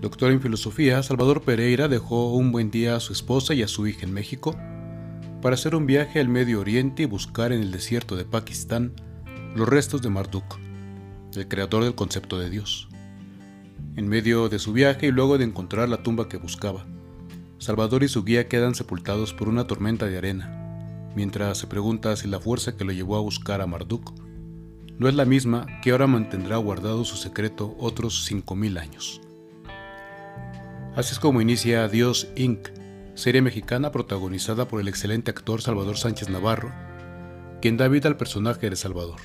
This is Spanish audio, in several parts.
Doctor en filosofía, Salvador Pereira dejó un buen día a su esposa y a su hija en México para hacer un viaje al Medio Oriente y buscar en el desierto de Pakistán los restos de Marduk, el creador del concepto de Dios. En medio de su viaje y luego de encontrar la tumba que buscaba, Salvador y su guía quedan sepultados por una tormenta de arena, mientras se pregunta si la fuerza que lo llevó a buscar a Marduk no es la misma que ahora mantendrá guardado su secreto otros 5.000 años. Así es como inicia Dios Inc., serie mexicana protagonizada por el excelente actor Salvador Sánchez Navarro, quien da vida al personaje de Salvador.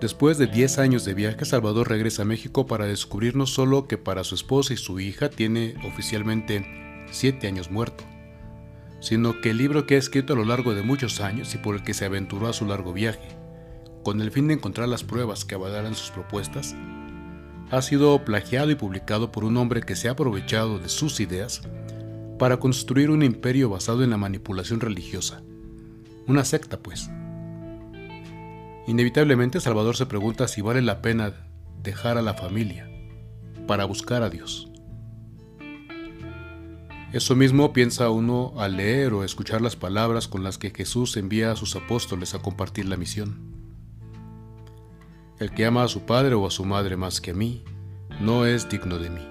Después de 10 años de viaje, Salvador regresa a México para descubrir no solo que para su esposa y su hija tiene oficialmente 7 años muerto, sino que el libro que ha escrito a lo largo de muchos años y por el que se aventuró a su largo viaje, con el fin de encontrar las pruebas que avalaran sus propuestas, ha sido plagiado y publicado por un hombre que se ha aprovechado de sus ideas para construir un imperio basado en la manipulación religiosa. Una secta, pues. Inevitablemente Salvador se pregunta si vale la pena dejar a la familia para buscar a Dios. Eso mismo piensa uno al leer o escuchar las palabras con las que Jesús envía a sus apóstoles a compartir la misión. El que ama a su padre o a su madre más que a mí, no es digno de mí.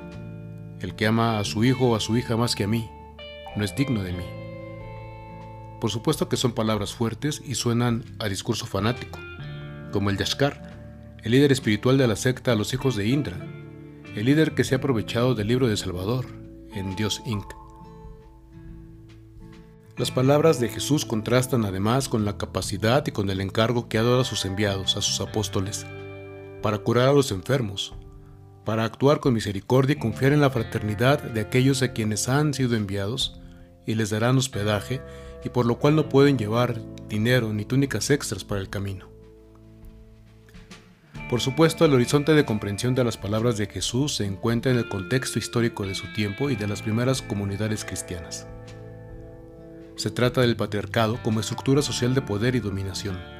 El que ama a su hijo o a su hija más que a mí, no es digno de mí. Por supuesto que son palabras fuertes y suenan a discurso fanático, como el Yashkar, el líder espiritual de la secta a los hijos de Indra, el líder que se ha aprovechado del libro de Salvador en Dios Inc. Las palabras de Jesús contrastan además con la capacidad y con el encargo que ha dado a sus enviados, a sus apóstoles, para curar a los enfermos, para actuar con misericordia y confiar en la fraternidad de aquellos a quienes han sido enviados y les darán hospedaje y por lo cual no pueden llevar dinero ni túnicas extras para el camino. Por supuesto, el horizonte de comprensión de las palabras de Jesús se encuentra en el contexto histórico de su tiempo y de las primeras comunidades cristianas. Se trata del patriarcado como estructura social de poder y dominación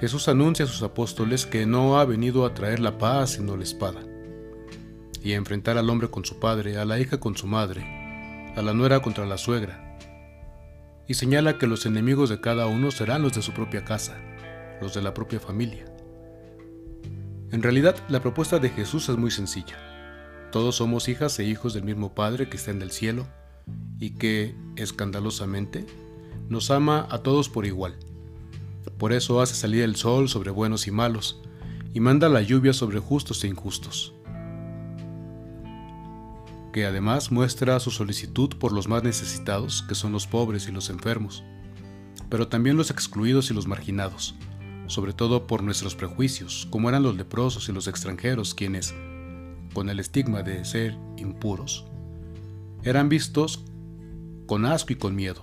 Jesús anuncia a sus apóstoles que no ha venido a traer la paz sino la espada, y a enfrentar al hombre con su padre, a la hija con su madre, a la nuera contra la suegra, y señala que los enemigos de cada uno serán los de su propia casa, los de la propia familia. En realidad, la propuesta de Jesús es muy sencilla. Todos somos hijas e hijos del mismo Padre que está en el cielo y que, escandalosamente, nos ama a todos por igual por eso hace salir el sol sobre buenos y malos, y manda la lluvia sobre justos e injustos. Que además muestra su solicitud por los más necesitados, que son los pobres y los enfermos, pero también los excluidos y los marginados, sobre todo por nuestros prejuicios, como eran los leprosos y los extranjeros, quienes, con el estigma de ser impuros, eran vistos con asco y con miedo,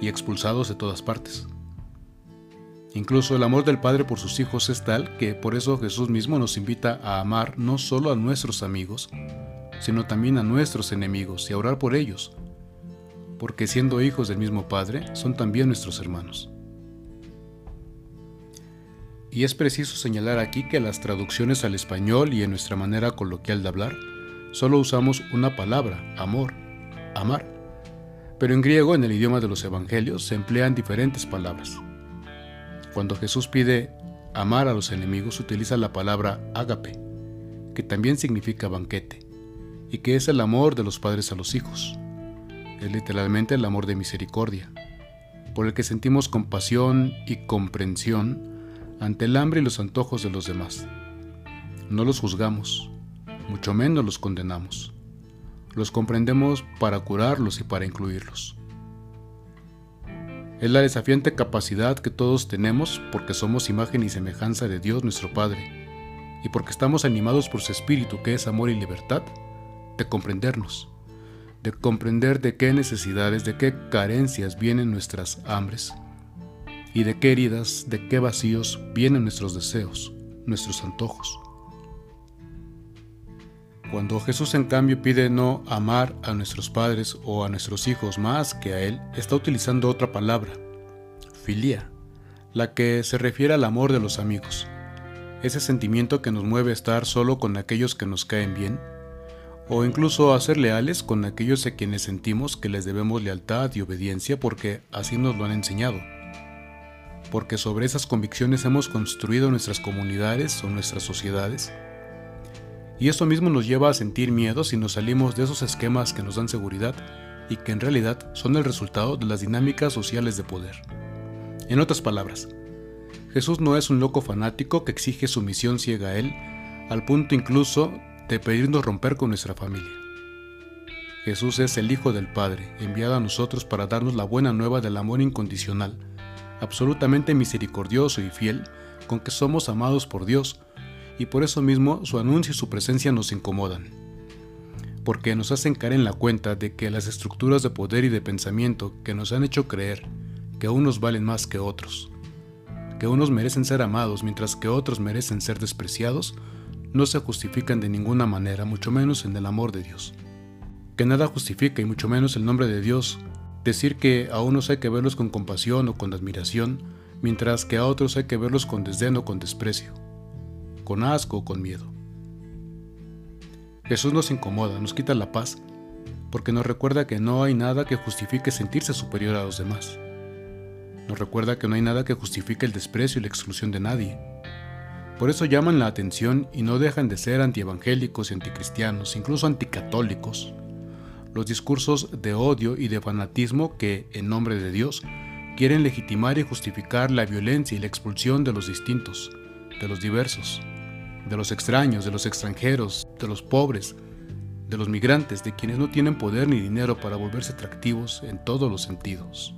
y expulsados de todas partes. Incluso el amor del Padre por sus hijos es tal que por eso Jesús mismo nos invita a amar no solo a nuestros amigos, sino también a nuestros enemigos y a orar por ellos, porque siendo hijos del mismo Padre, son también nuestros hermanos. Y es preciso señalar aquí que las traducciones al español y en nuestra manera coloquial de hablar, solo usamos una palabra, amor, amar. Pero en griego, en el idioma de los evangelios, se emplean diferentes palabras. Cuando Jesús pide amar a los enemigos, utiliza la palabra ágape, que también significa banquete, y que es el amor de los padres a los hijos. Es literalmente el amor de misericordia, por el que sentimos compasión y comprensión ante el hambre y los antojos de los demás. No los juzgamos, mucho menos los condenamos. Los comprendemos para curarlos y para incluirlos. Es la desafiante capacidad que todos tenemos porque somos imagen y semejanza de Dios nuestro Padre, y porque estamos animados por su Espíritu que es amor y libertad, de comprendernos, de comprender de qué necesidades, de qué carencias vienen nuestras hambres, y de qué heridas, de qué vacíos vienen nuestros deseos, nuestros antojos. Cuando Jesús en cambio pide no amar a nuestros padres o a nuestros hijos más que a Él, está utilizando otra palabra, filia, la que se refiere al amor de los amigos. ese sentimiento que nos mueve a estar solo con aquellos que nos caen bien, o incluso a ser leales con aquellos a quienes sentimos que les debemos lealtad y obediencia porque así nos lo han enseñado, porque sobre esas convicciones hemos construido nuestras comunidades o nuestras sociedades, y eso mismo nos lleva a sentir miedo si nos salimos de esos esquemas que nos dan seguridad y que en realidad son el resultado de las dinámicas sociales de poder. En otras palabras, Jesús no es un loco fanático que exige sumisión ciega a Él, al punto incluso de pedirnos romper con nuestra familia. Jesús es el Hijo del Padre, enviado a nosotros para darnos la buena nueva del amor incondicional, absolutamente misericordioso y fiel, con que somos amados por Dios, y por eso mismo su anuncio y su presencia nos incomodan, porque nos hacen caer en la cuenta de que las estructuras de poder y de pensamiento que nos han hecho creer que unos valen más que otros, que unos merecen ser amados mientras que otros merecen ser despreciados, no se justifican de ninguna manera, mucho menos en el amor de Dios. Que nada justifica, y mucho menos el nombre de Dios, decir que a unos hay que verlos con compasión o con admiración, mientras que a otros hay que verlos con desdén o con desprecio, con asco o con miedo. Jesús nos incomoda, nos quita la paz, porque nos recuerda que no hay nada que justifique sentirse superior a los demás. Nos recuerda que no hay nada que justifique el desprecio y la exclusión de nadie por eso llaman la atención y no dejan de ser antievangélicos y anticristianos, incluso anticatólicos. Los discursos de odio y de fanatismo que, en nombre de Dios, quieren legitimar y justificar la violencia y la expulsión de los distintos, de los diversos, de los extraños, de los extranjeros, de los pobres, de los migrantes, de quienes no tienen poder ni dinero para volverse atractivos en todos los sentidos.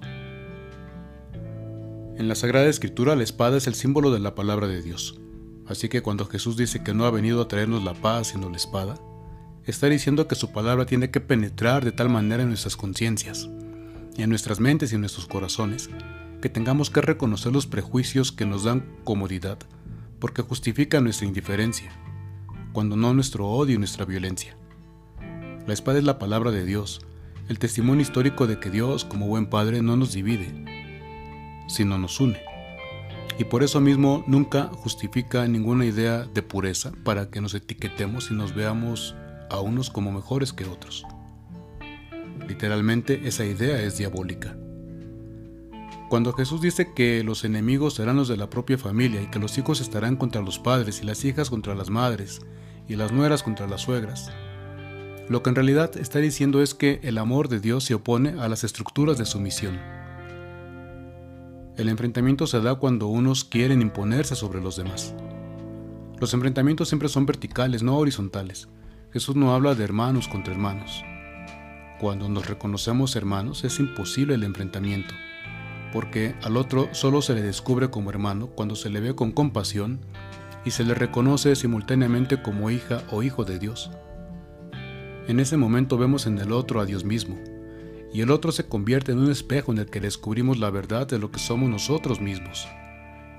En la Sagrada Escritura la espada es el símbolo de la palabra de Dios. Así que cuando Jesús dice que no ha venido a traernos la paz sino la espada, está diciendo que su palabra tiene que penetrar de tal manera en nuestras conciencias, en nuestras mentes y en nuestros corazones, que tengamos que reconocer los prejuicios que nos dan comodidad, porque justifican nuestra indiferencia, cuando no nuestro odio y nuestra violencia. La espada es la palabra de Dios, el testimonio histórico de que Dios, como buen Padre, no nos divide, sino nos une y por eso mismo nunca justifica ninguna idea de pureza para que nos etiquetemos y nos veamos a unos como mejores que otros. Literalmente esa idea es diabólica. Cuando Jesús dice que los enemigos serán los de la propia familia y que los hijos estarán contra los padres y las hijas contra las madres y las nueras contra las suegras, lo que en realidad está diciendo es que el amor de Dios se opone a las estructuras de sumisión el enfrentamiento se da cuando unos quieren imponerse sobre los demás. Los enfrentamientos siempre son verticales, no horizontales. Jesús no habla de hermanos contra hermanos. Cuando nos reconocemos hermanos es imposible el enfrentamiento, porque al otro solo se le descubre como hermano cuando se le ve con compasión y se le reconoce simultáneamente como hija o hijo de Dios. En ese momento vemos en el otro a Dios mismo, y el otro se convierte en un espejo en el que descubrimos la verdad de lo que somos nosotros mismos,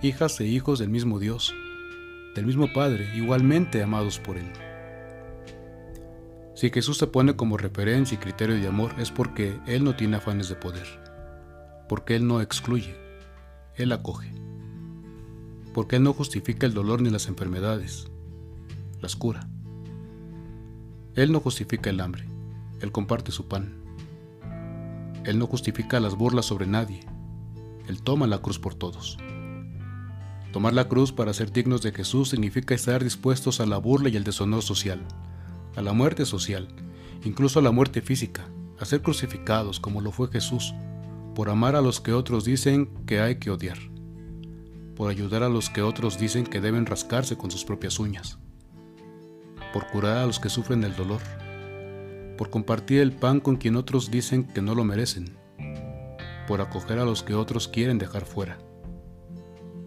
hijas e hijos del mismo Dios, del mismo Padre, igualmente amados por Él. Si Jesús se pone como referencia y criterio de amor es porque Él no tiene afanes de poder, porque Él no excluye, Él acoge, porque Él no justifica el dolor ni las enfermedades, las cura. Él no justifica el hambre, Él comparte su pan. Él no justifica las burlas sobre nadie. Él toma la cruz por todos. Tomar la cruz para ser dignos de Jesús significa estar dispuestos a la burla y el deshonor social, a la muerte social, incluso a la muerte física, a ser crucificados como lo fue Jesús, por amar a los que otros dicen que hay que odiar, por ayudar a los que otros dicen que deben rascarse con sus propias uñas, por curar a los que sufren el dolor por compartir el pan con quien otros dicen que no lo merecen, por acoger a los que otros quieren dejar fuera,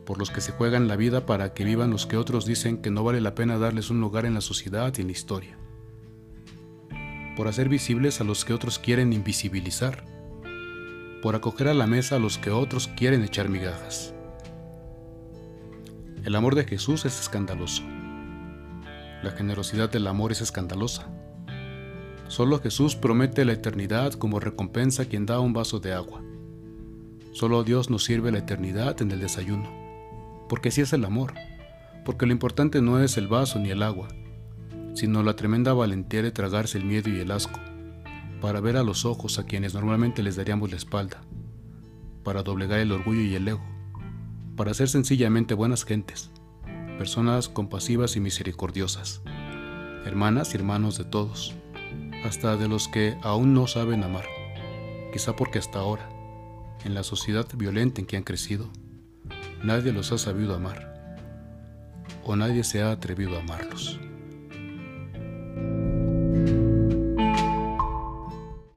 por los que se juegan la vida para que vivan los que otros dicen que no vale la pena darles un lugar en la sociedad y en la historia, por hacer visibles a los que otros quieren invisibilizar, por acoger a la mesa a los que otros quieren echar migajas. El amor de Jesús es escandaloso. La generosidad del amor es escandalosa. Solo Jesús promete la eternidad como recompensa a quien da un vaso de agua. Solo Dios nos sirve la eternidad en el desayuno, porque así es el amor, porque lo importante no es el vaso ni el agua, sino la tremenda valentía de tragarse el miedo y el asco, para ver a los ojos a quienes normalmente les daríamos la espalda, para doblegar el orgullo y el ego, para ser sencillamente buenas gentes, personas compasivas y misericordiosas, hermanas y hermanos de todos, hasta de los que aún no saben amar, quizá porque hasta ahora, en la sociedad violenta en que han crecido, nadie los ha sabido amar, o nadie se ha atrevido a amarlos.